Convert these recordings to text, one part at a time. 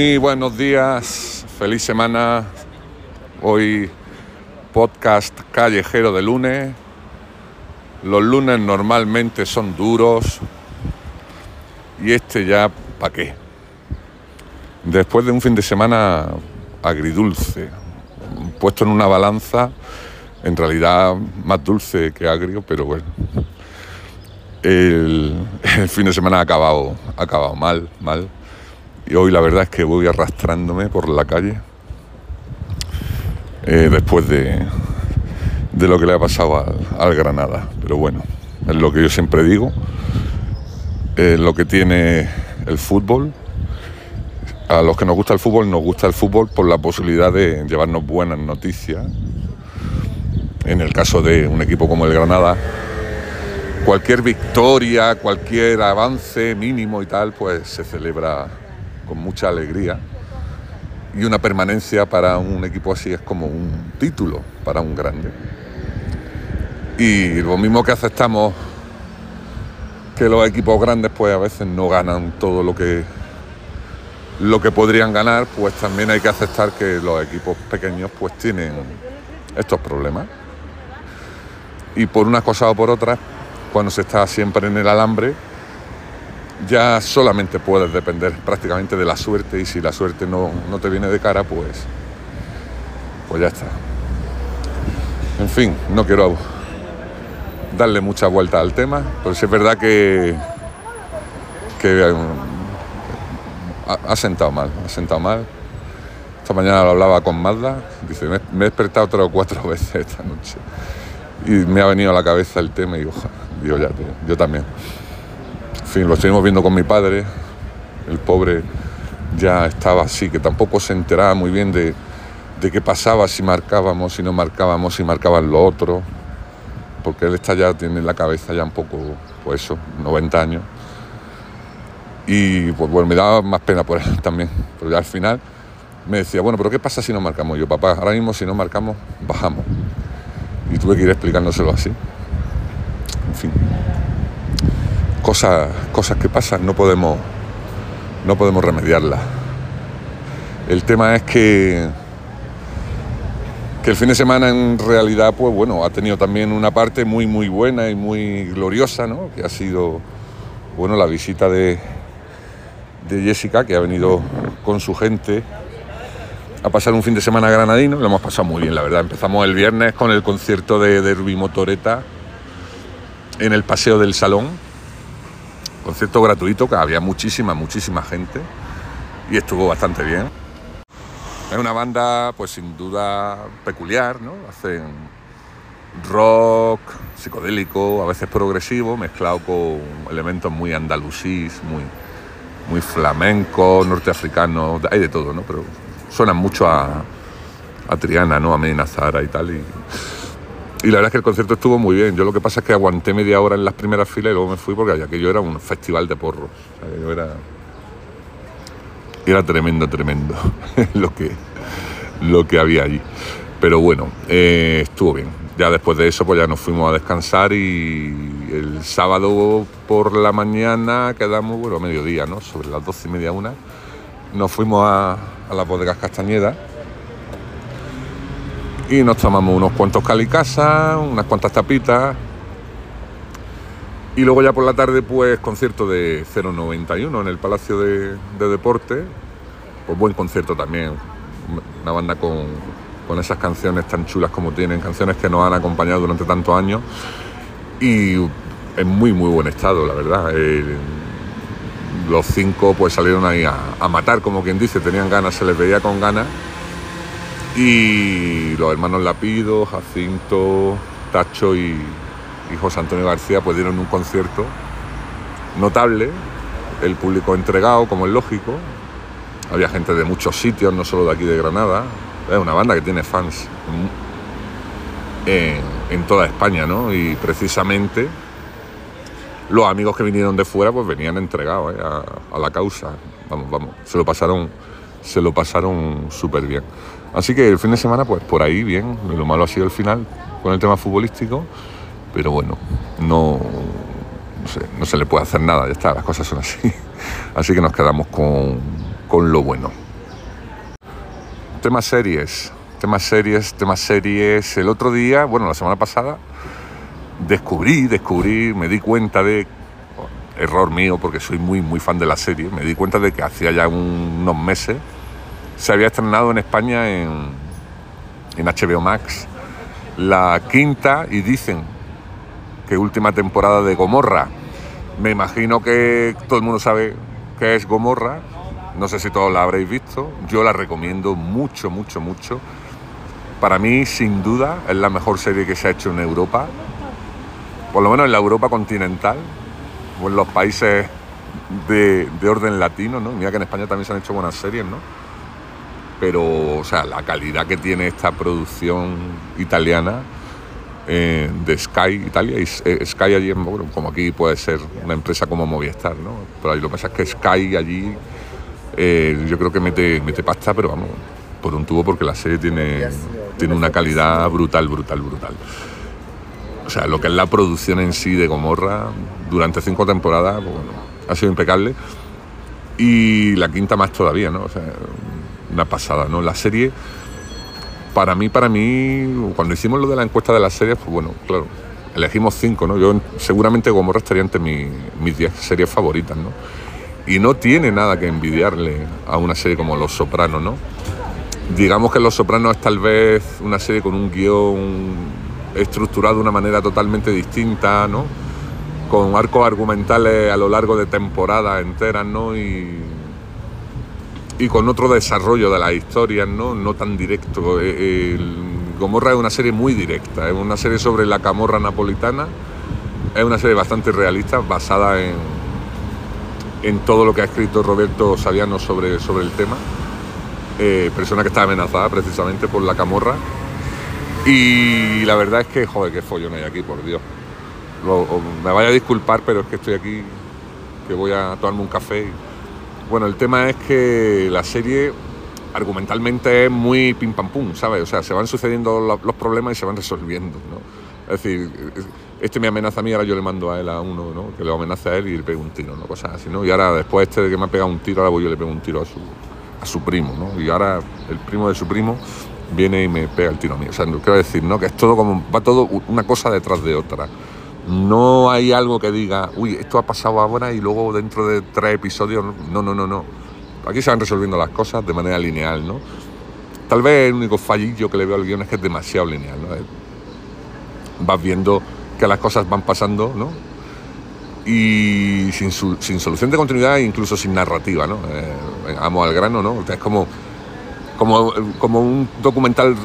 Muy buenos días, feliz semana. Hoy podcast callejero de lunes. Los lunes normalmente son duros y este ya, ¿para qué? Después de un fin de semana agridulce, puesto en una balanza, en realidad más dulce que agrio, pero bueno. El, fin de semana ha acabado, ha acabado mal, mal. Y hoy la verdad es que voy arrastrándome por la calle eh, después de, de, lo que le ha pasado al, Granada. Pero bueno, es lo que yo siempre digo, es lo que tiene el fútbol. A los que nos gusta el fútbol, nos gusta el fútbol por la posibilidad de llevarnos buenas noticias. En el caso de un equipo como el Granada, cualquier victoria, cualquier avance mínimo y tal, pues se celebra con mucha alegría. Y una permanencia para un equipo así es como un título para un grande. Y lo mismo que aceptamos que los equipos grandes pues a veces no ganan todo lo que lo que podrían ganar, pues también hay que aceptar que los equipos pequeños pues tienen estos problemas. Y por una cosa o por otra, cuando se está siempre en el alambre, ya solamente puedes depender prácticamente de la suerte y si la suerte no, te viene de cara, pues, pues ya está. En fin, no quiero darle mucha vuelta al tema, pero es verdad que, que um, ha, sentado mal, ha sentado mal. Esta mañana lo hablaba con Mazda, dice, me, he despertado tres o cuatro veces esta noche y me ha venido a la cabeza el tema y digo, ya, yo también. Fin, lo estuvimos viendo con mi padre. El pobre ya estaba así, que tampoco se enteraba muy bien de, qué pasaba si marcábamos, si no marcábamos, si marcaban lo otro. Porque él está ya, tiene la cabeza ya un poco, pues eso, 90 años. Y pues bueno, me daba más pena por él también. Pero ya al final me decía, bueno, pero ¿qué pasa si no marcamos? Yo, papá, ahora mismo si no marcamos, bajamos. Y tuve que ir explicándoselo así. En fin cosas, cosas que pasan, no podemos, no podemos remediarlas. El tema es que, que el fin de semana en realidad, pues bueno, ha tenido también una parte muy, muy buena y muy gloriosa, ¿no? Que ha sido, bueno, la visita de, de Jessica, que ha venido con su gente a pasar un fin de semana granadino. Lo hemos pasado muy bien, la verdad. Empezamos el viernes con el concierto de Derby Motoreta en el Paseo del Salón concierto gratuito, que había muchísima, muchísima gente y estuvo bastante bien. Es una banda, pues sin duda peculiar, ¿no? Hacen rock psicodélico, a veces progresivo, mezclado con elementos muy andalusís, muy, muy flamenco, norteafricano, hay de todo, ¿no? Pero suenan mucho a, a Triana, ¿no? A Medina y tal. Y, y la verdad es que el concierto estuvo muy bien. Yo lo que pasa es que aguanté media hora en las primeras filas y luego me fui porque aquello era un festival de porros. era, era tremendo, tremendo lo, que, lo que había allí. Pero bueno, eh, estuvo bien. Ya después de eso, pues ya nos fuimos a descansar y el sábado por la mañana quedamos, bueno, a mediodía, ¿no? Sobre las doce y media, una, nos fuimos a, a las bodegas Castañeda y nos tomamos unos cuantos calicasas, unas cuantas tapitas. Y luego ya por la tarde, pues concierto de 091 en el Palacio de, Deporte. Pues buen concierto también. Una banda con, esas canciones tan chulas como tienen, canciones que nos han acompañado durante tantos años. Y en muy, muy buen estado, la verdad. los cinco pues salieron ahí a matar, como quien dice, tenían ganas, se les veía con ganas y los hermanos Lapido, Jacinto, Tacho y, José Antonio García pues dieron un concierto notable, el público entregado, como es lógico. Había gente de muchos sitios, no solo de aquí de Granada. Es una banda que tiene fans en, toda España, ¿no? Y precisamente los amigos que vinieron de fuera pues venían entregados ¿eh? a, a, la causa. Vamos, vamos, se lo pasaron, se lo pasaron súper bien. Así que el fin de semana, pues por ahí bien, lo malo ha sido el final con el tema futbolístico, pero bueno, no, no, se le puede hacer nada, ya está, las cosas son así. Así que nos quedamos con, con lo bueno. temas series, temas series, temas series. El otro día, bueno, la semana pasada, descubrí, descubrí, me di cuenta de, error mío porque soy muy, muy fan de la serie, me di cuenta de que hacía ya unos meses se había estrenado en España en, HBO Max la quinta y dicen que última temporada de Gomorra. Me imagino que todo el mundo sabe qué es Gomorra, no sé si todos la habréis visto, yo la recomiendo mucho, mucho, mucho. Para mí, sin duda, es la mejor serie que se ha hecho en Europa, por lo menos en la Europa continental, o en los países de, orden latino, ¿no? Mira que en España también se han hecho buenas series, ¿no? Pero, o sea, la calidad que tiene esta producción italiana eh, de Sky Italia, y eh, Sky allí, bueno, como aquí puede ser una empresa como Movistar, ¿no? Pero lo que pasa es que Sky allí, eh, yo creo que mete, mete pasta, pero vamos, por un tubo, porque la serie tiene, tiene una calidad brutal, brutal, brutal. O sea, lo que es la producción en sí de Gomorra durante cinco temporadas, pues, ha sido impecable. Y la quinta más todavía, ¿no? Una pasada, ¿no? La serie, para mí, para mí, cuando hicimos lo de la encuesta de las series, pues bueno, claro, elegimos cinco, ¿no? Yo seguramente Gomorra estaría entre mis diez series favoritas, ¿no? Y no tiene nada que envidiarle a una serie como Los Sopranos, ¿no? Digamos que Los Sopranos es tal vez una serie con un guion estructurado de una manera totalmente distinta, ¿no? Con arcos argumentales a lo largo de temporadas enteras, ¿no? Y, y con otro desarrollo de las historias, ¿no? No tan directo. Eh, Gomorra es una serie muy directa, es una serie sobre la camorra napolitana, es una serie bastante realista, basada en, en todo lo que ha escrito Roberto Saviano sobre, sobre el tema. Eh, persona que está amenazada precisamente por la camorra y la verdad es que, joder, qué follón hay aquí, por Dios. me vaya a disculpar, pero es que estoy aquí, que voy a tomarme un café. Bueno, el tema es que la serie argumentalmente es muy pim pam pum, ¿sabes? O sea, se van sucediendo los problemas y se van resolviendo, ¿no? Es decir, este me amenaza a mí, ahora yo le mando a él a uno, ¿no? Que le amenaza a él y le pego un tiro, ¿no? Cosas así, ¿no? Y ahora después este que me ha pegado un tiro, ahora voy yo le pego un tiro a su, a su primo, ¿no? Y ahora el primo de su primo viene y me pega el tiro a mí. O sea, quiero decir, ¿no? Que es todo como, va todo una cosa detrás de otra. No hay algo que diga, uy, esto ha pasado ahora y luego dentro de tres episodios. No, no, no, no. Aquí se van resolviendo las cosas de manera lineal, ¿no? Tal vez el único fallillo que le veo al guion es que es demasiado lineal, ¿no? Vas viendo que las cosas van pasando, ¿no? Y sin, solución de continuidad e incluso sin narrativa, ¿no? Eh, amo al grano, ¿no? Es como como, como un documental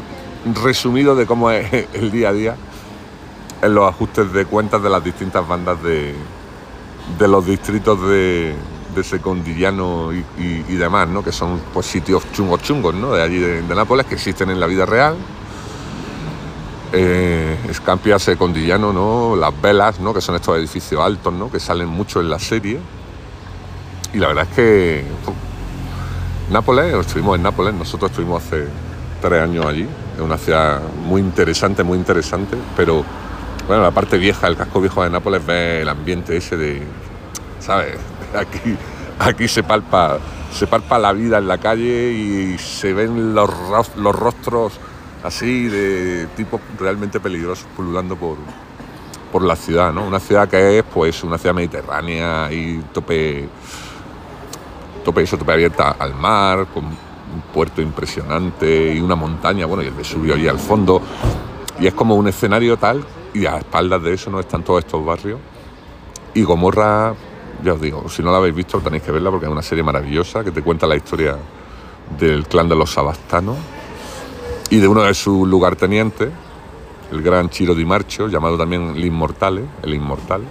resumido de cómo es el día a día en los ajustes de cuentas de las distintas bandas de, de los distritos de, de Secondillano y, demás, ¿no? que son pues, sitios chungos chungos ¿no? de allí de, Nápoles que existen en la vida real. Eh, Escampia, Secondillano, ¿no? las velas, ¿no? que son estos edificios altos ¿no? que salen mucho en la serie. Y la verdad es que Nápoles, estuvimos en Nápoles, nosotros estuvimos hace tres años allí, es una ciudad muy interesante, muy interesante, pero bueno, la parte vieja, el casco viejo de Nápoles ve el ambiente ese de, ¿sabes? Aquí, aquí se palpa, se palpa la vida en la calle y se ven los, los rostros así de tipos realmente peligrosos pululando por, por la ciudad, ¿no? Una ciudad que es pues una ciudad mediterránea y tope tope eso, tope abierta al mar, con un puerto impresionante y una montaña, bueno, y el Vesubio allí al fondo. Y es como un escenario tal, y a espaldas de eso no están todos estos barrios. Y Gomorra, ya os digo, si no la habéis visto tenéis que verla porque es una serie maravillosa que te cuenta la historia del clan de los sabastanos y de uno de sus lugartenientes, el gran Chiro Di Marcho, llamado también el el Inmortal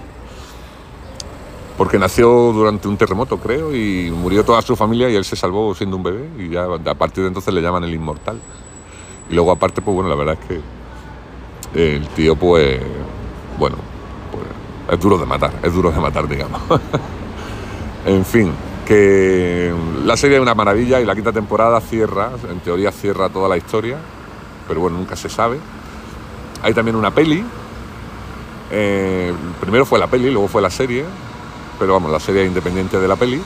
porque nació durante un terremoto, creo, y murió toda su familia y él se salvó siendo un bebé y ya a partir de entonces le llaman el inmortal. Y luego aparte, pues bueno, la verdad es que el tío, pues, bueno, pues, es duro de matar, es duro de matar, digamos. en fin, que la serie es una maravilla y la quinta temporada cierra, en teoría cierra toda la historia, pero bueno, nunca se sabe. Hay también una peli, eh, primero fue la peli, luego fue la serie, pero vamos, la serie independiente de la peli.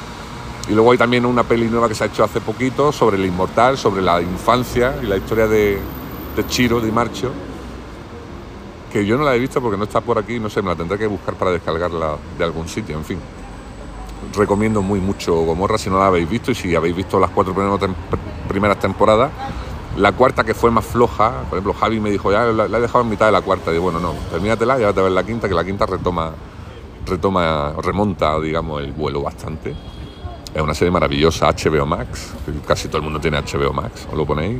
Y luego hay también una peli nueva que se ha hecho hace poquito sobre el inmortal, sobre la infancia y la historia de, de Chiro, de Marcho, que yo no la he visto porque no está por aquí, no sé, me la tendré que buscar para descargarla de algún sitio, en fin. Recomiendo muy mucho Gomorra si no la habéis visto y si habéis visto las cuatro primeras temporadas. La cuarta que fue más floja, por ejemplo, Javi me dijo, ya la, he dejado en mitad de la cuarta. Y digo, bueno, no, termínatela y ahora te ves la quinta, que la quinta retoma, retoma, remonta, digamos, el vuelo bastante. Es una serie maravillosa, HBO Max, casi todo el mundo tiene HBO Max, os lo ponéis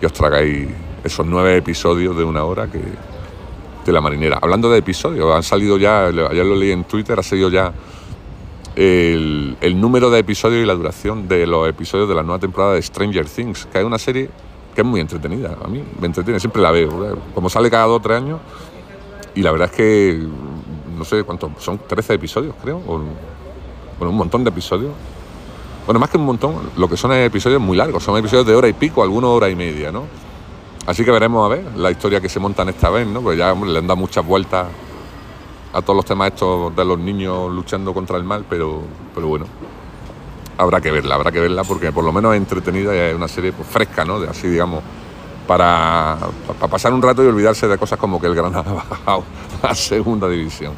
y os tragáis esos nueve episodios de una hora que, de la marinera. Hablando de episodios, han salido ya, ayer lo leí en Twitter, ha salido ya el, número de episodios y la duración de los episodios de la nueva temporada de Stranger Things, que es una serie que es muy entretenida. A mí me entretiene, siempre la veo. Como sale cada dos o tres años, y la verdad es que no sé cuántos, son 13 episodios, creo, o, bueno, un montón de episodios. Bueno, más que un montón, lo que son episodios muy largos, son episodios de hora y pico, algunos hora y media, ¿no? Así que veremos a ver la historia que se montan esta vez, ¿no? Porque ya le han dado muchas vueltas a todos los temas estos de los niños luchando contra el mal, pero, pero bueno, habrá que verla, habrá que verla porque por lo menos es entretenida y es una serie pues, fresca, ¿no? De así, digamos, para, para, pasar un rato y olvidarse de cosas como que el Granada ha bajado a segunda división.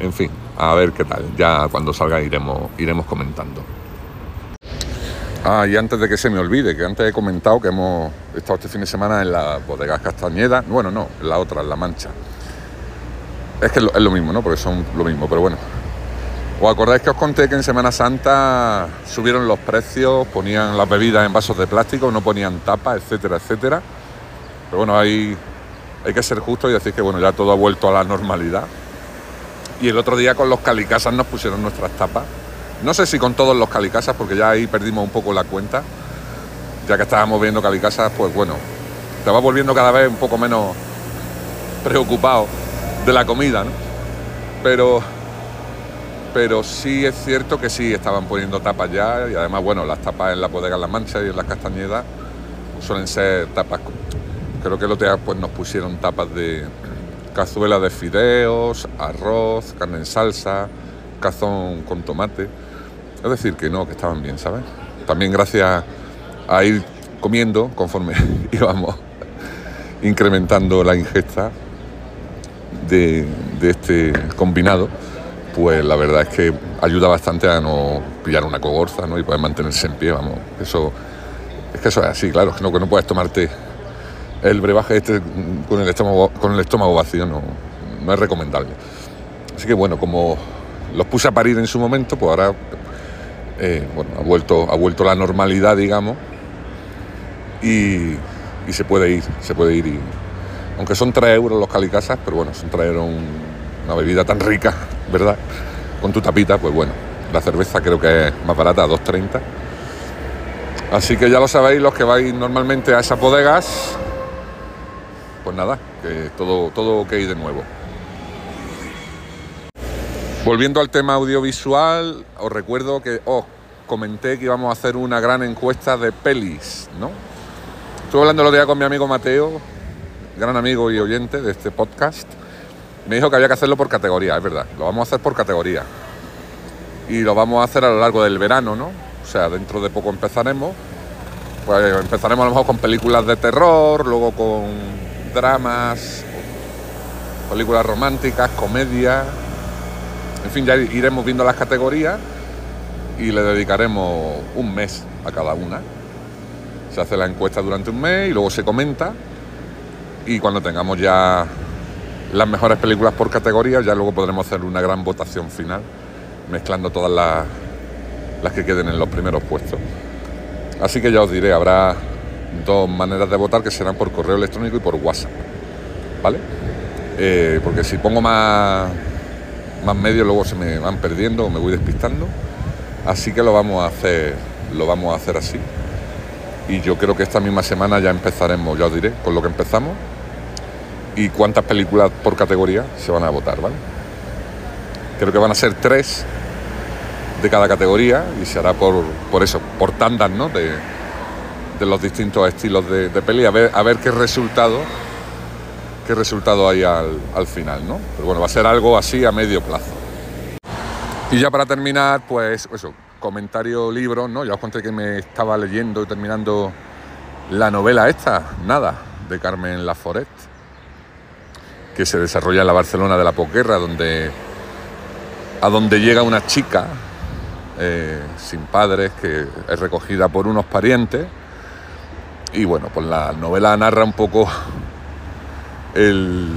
En fin, a ver qué tal. Ya cuando salga iremos, iremos comentando. Ah, y antes de que se me olvide, que antes he comentado que hemos estado este fin de semana en la bodega Castañeda, bueno, no, en la otra, en La Mancha. Es que es lo, mismo, ¿no? Porque son lo mismo, pero bueno. ¿Os acordáis que os conté que en Semana Santa subieron los precios, ponían las bebidas en vasos de plástico, no ponían tapas, etcétera, etcétera? Pero bueno, hay, hay que ser justo y decir que bueno, ya todo ha vuelto a la normalidad. Y el otro día con los calicasas nos pusieron nuestras tapas no sé si con todos los calicasas, porque ya ahí perdimos un poco la cuenta. Ya que estábamos viendo calicasas, pues bueno, te vas volviendo cada vez un poco menos preocupado de la comida, ¿no? Pero, pero sí es cierto que sí estaban poniendo tapas ya, y además, bueno, las tapas en la bodega en Las Manchas y en las Castañedas suelen ser tapas. Creo que el otro día pues, nos pusieron tapas de cazuela de fideos, arroz, carne en salsa, cazón con tomate. Es decir, que no, que estaban bien, ¿sabes? También gracias a ir comiendo conforme íbamos incrementando la ingesta de, este combinado, pues la verdad es que ayuda bastante a no pillar una cogorza ¿no? y poder mantenerse en pie, vamos. Eso, es que eso es así, claro, que no, que no puedes tomarte el brebaje este con el estómago, con el estómago vacío, no, no es recomendable. Así que bueno, como los puse a parir en su momento, pues ahora eh, bueno, ha vuelto, ha vuelto la normalidad, digamos, y, se puede ir, se puede ir. aunque son 3 euros los calicasas, pero bueno, son 3 euros una bebida tan rica, ¿verdad? Con tu tapita, pues bueno, la cerveza creo que es más barata, 2,30. Así que ya lo sabéis, los que vais normalmente a esas bodegas, pues nada, que todo, todo ok de nuevo. Volviendo al tema audiovisual, os recuerdo que os comenté que íbamos a hacer una gran encuesta de pelis, ¿no? Estuve hablando el otro día con mi amigo Mateo, gran amigo y oyente de este podcast. Me dijo que había que hacerlo por categoría, es verdad. Lo vamos a hacer por categoría. Y lo vamos a hacer a lo largo del verano, ¿no? O sea, dentro de poco empezaremos. Pues empezaremos a lo mejor con películas de terror, luego con dramas, películas románticas, comedias en fin, ya iremos viendo las categorías y le dedicaremos un mes a cada una. Se hace la encuesta durante un mes y luego se comenta. Y cuando tengamos ya las mejores películas por categoría, ya luego podremos hacer una gran votación final, mezclando todas las, las que queden en los primeros puestos. Así que ya os diré, habrá dos maneras de votar que serán por correo electrónico y por WhatsApp. ¿Vale? Eh, porque si pongo más más medios luego se me van perdiendo o me voy despistando. Así que lo vamos a hacer, lo vamos a hacer así. Y yo creo que esta misma semana ya empezaremos, ya os diré, con lo que empezamos y cuántas películas por categoría se van a votar, ¿vale? Creo que van a ser tres de cada categoría y se hará por, por eso, por tandas, ¿no? De, de los distintos estilos de, de peli, a ver, a ver qué resultado qué resultado hay al, final, ¿no? Pero bueno, va a ser algo así a medio plazo. Y ya para terminar, pues eso, comentario libros, ¿no? Ya os conté que me estaba leyendo y terminando la novela esta, nada, de Carmen Laforet, que se desarrolla en la Barcelona de la posguerra, donde a donde llega una chica eh, sin padres que es recogida por unos parientes y bueno, pues la novela narra un poco el,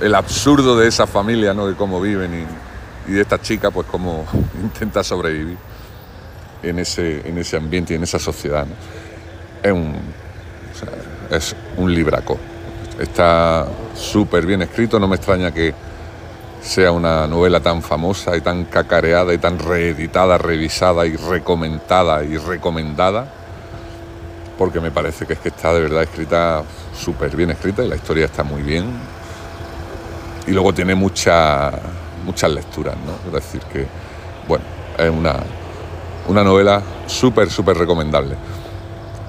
el absurdo de esa familia, ¿no? de cómo viven y, de esta chica, pues cómo intenta sobrevivir en ese, en ese ambiente y en esa sociedad. Es, un, es un libraco. Está súper bien escrito, no me extraña que sea una novela tan famosa y tan cacareada y tan reeditada, revisada y recomendada y recomendada, porque me parece que es que está de verdad escrita súper bien escrita y la historia está muy bien. Y luego tiene muchas muchas lecturas, ¿no? Es decir, que, bueno, es una, una novela súper, súper recomendable.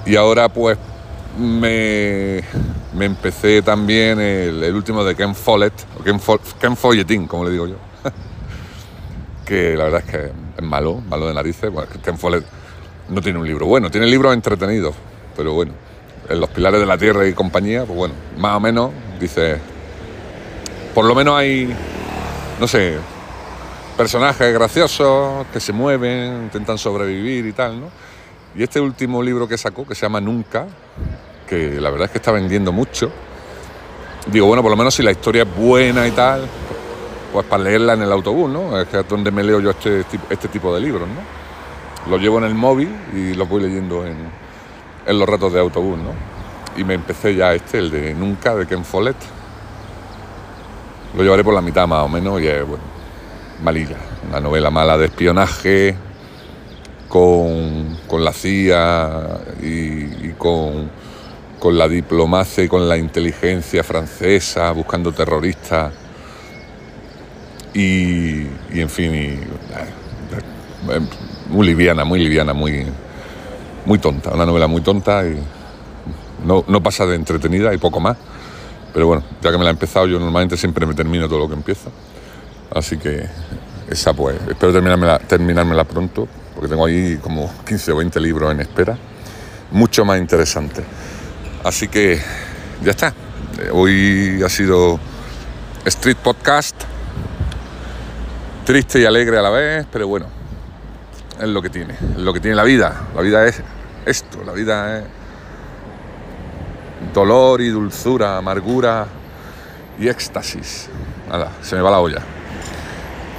Y ahora pues me, me empecé también el, último de Ken Follett, o Ken, Ken Folletín, como le digo yo, que la verdad es que es malo, malo de narices. Bueno, Ken Follett no tiene un libro bueno, tiene libros entretenidos, pero bueno, en Los Pilares de la Tierra y compañía, pues bueno, más o menos, dice, por lo menos hay, no sé, personajes graciosos que se mueven, intentan sobrevivir y tal, ¿no? Y este último libro que sacó, que se llama Nunca, que la verdad es que está vendiendo mucho. Digo, bueno, por lo menos si la historia es buena y tal, pues para leerla en el autobús, ¿no? Es que es donde me leo yo este, este tipo de libros, ¿no? Los llevo en el móvil y los voy leyendo en, en los ratos de autobús, ¿no? Y me empecé ya este, el de Nunca, de Ken Follett. Lo llevaré por la mitad más o menos y es, bueno, malilla. Una novela mala de espionaje con, con la CIA y con con la diplomacia y con la inteligencia francesa, buscando terroristas. Y, en fin, eh, muy liviana, muy liviana, muy, muy tonta, una novela muy tonta y no, pasa de entretenida y poco más. Pero bueno, ya que me la he empezado, yo normalmente siempre me termino todo lo que empiezo. Así que esa pues, espero terminármela, terminármela pronto, porque tengo ahí como 15 o 20 libros en espera. Mucho más interesante. Así que ya está. Hoy ha sido Street Podcast. Triste y alegre a la vez, pero bueno, es lo que tiene, es lo que tiene la vida. La vida es esto, la vida es dolor y dulzura, amargura y éxtasis. Nada, se me va la olla.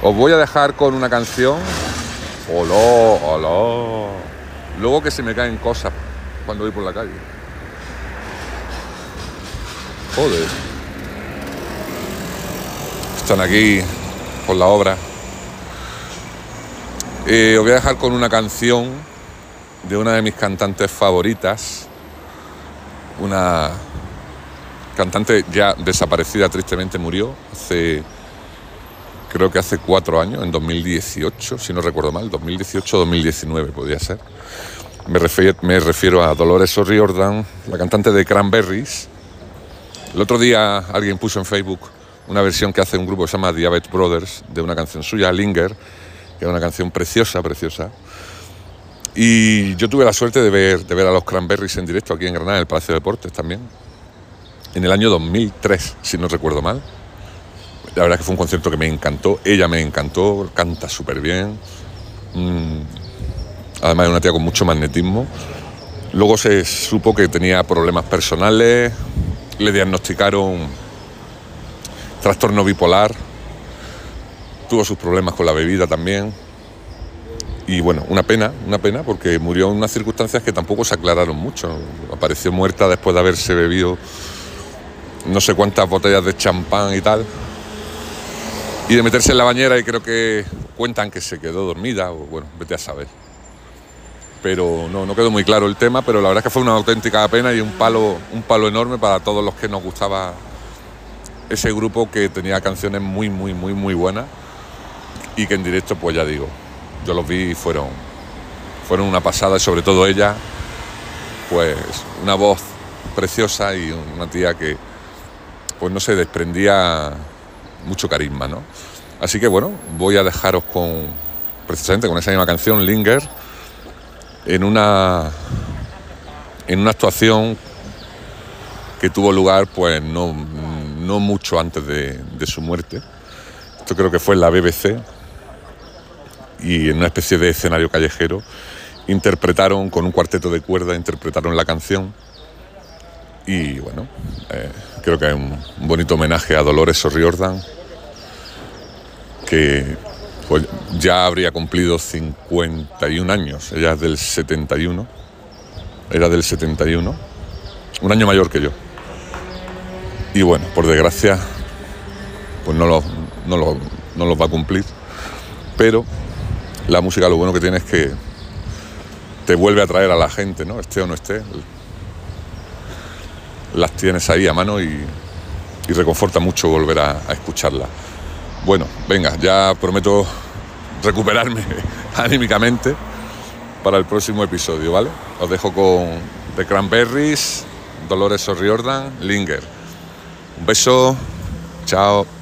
Os voy a dejar con una canción. Hola, hola. Luego que se me caen cosas cuando voy por la calle. Joder. Están aquí con la obra. Eh, os voy a dejar con una canción de una de mis cantantes favoritas. Una cantante ya desaparecida, tristemente murió hace, creo que hace cuatro años, en 2018, si no recuerdo mal, 2018-2019 podría ser. Me refiero, me refiero a Dolores O'Riordan, la cantante de Cranberries, el otro día alguien puso en Facebook una versión que hace un grupo que se llama Diabetes Brothers de una canción suya, Linger, es una canción preciosa, preciosa. Y yo tuve la suerte de ver, de ver a los Cranberries en directo aquí en Granada, en el Palacio de Deportes también, en el año 2003, si no recuerdo mal. La verdad es que fue un concierto que me encantó, ella me encantó, canta súper bien. Mm, además es una tía con mucho magnetismo. Luego se supo que tenía problemas personales, le diagnosticaron trastorno bipolar, tuvo sus problemas con la bebida también. Y bueno, una pena, una pena, porque murió en unas circunstancias que tampoco se aclararon mucho. Apareció muerta después de haberse bebido no sé cuántas botellas de champán y tal. Y de meterse en la bañera y creo que cuentan que se quedó dormida, o bueno, vete a saber pero no, no quedó muy claro el tema, pero la verdad es que fue una auténtica pena y un palo, un palo enorme para todos los que nos gustaba ese grupo que tenía canciones muy, muy, muy, muy buenas y que en directo, pues ya digo, yo los vi y fueron, fueron una pasada y sobre todo ella, pues una voz preciosa y una tía que, pues no se desprendía mucho carisma, ¿no? Así que bueno, voy a dejaros con, precisamente con esa misma canción, Linger, en una, en una actuación que tuvo lugar pues no, no mucho antes de, de su muerte. Esto creo que fue en la BBC y en una especie de escenario callejero interpretaron con un cuarteto de cuerda, interpretaron la canción. Y bueno, eh, creo que es un, bonito homenaje a Dolores O'Riordan que pues, ya habría cumplido 51 años, ella es del 71, era del 71, un año mayor que yo. Y bueno, por desgracia, pues no lo, no lo, no los va a cumplir, pero la música lo bueno que tiene es que te vuelve a traer a la gente, ¿no? Esté o no esté. Las tienes ahí a mano y, y reconforta mucho volver a, a escucharla. Bueno, venga, ya prometo recuperarme anímicamente para el próximo episodio, ¿vale? Os dejo con The Cranberries, Dolores O'Riordan, Linger. Un beso, chao.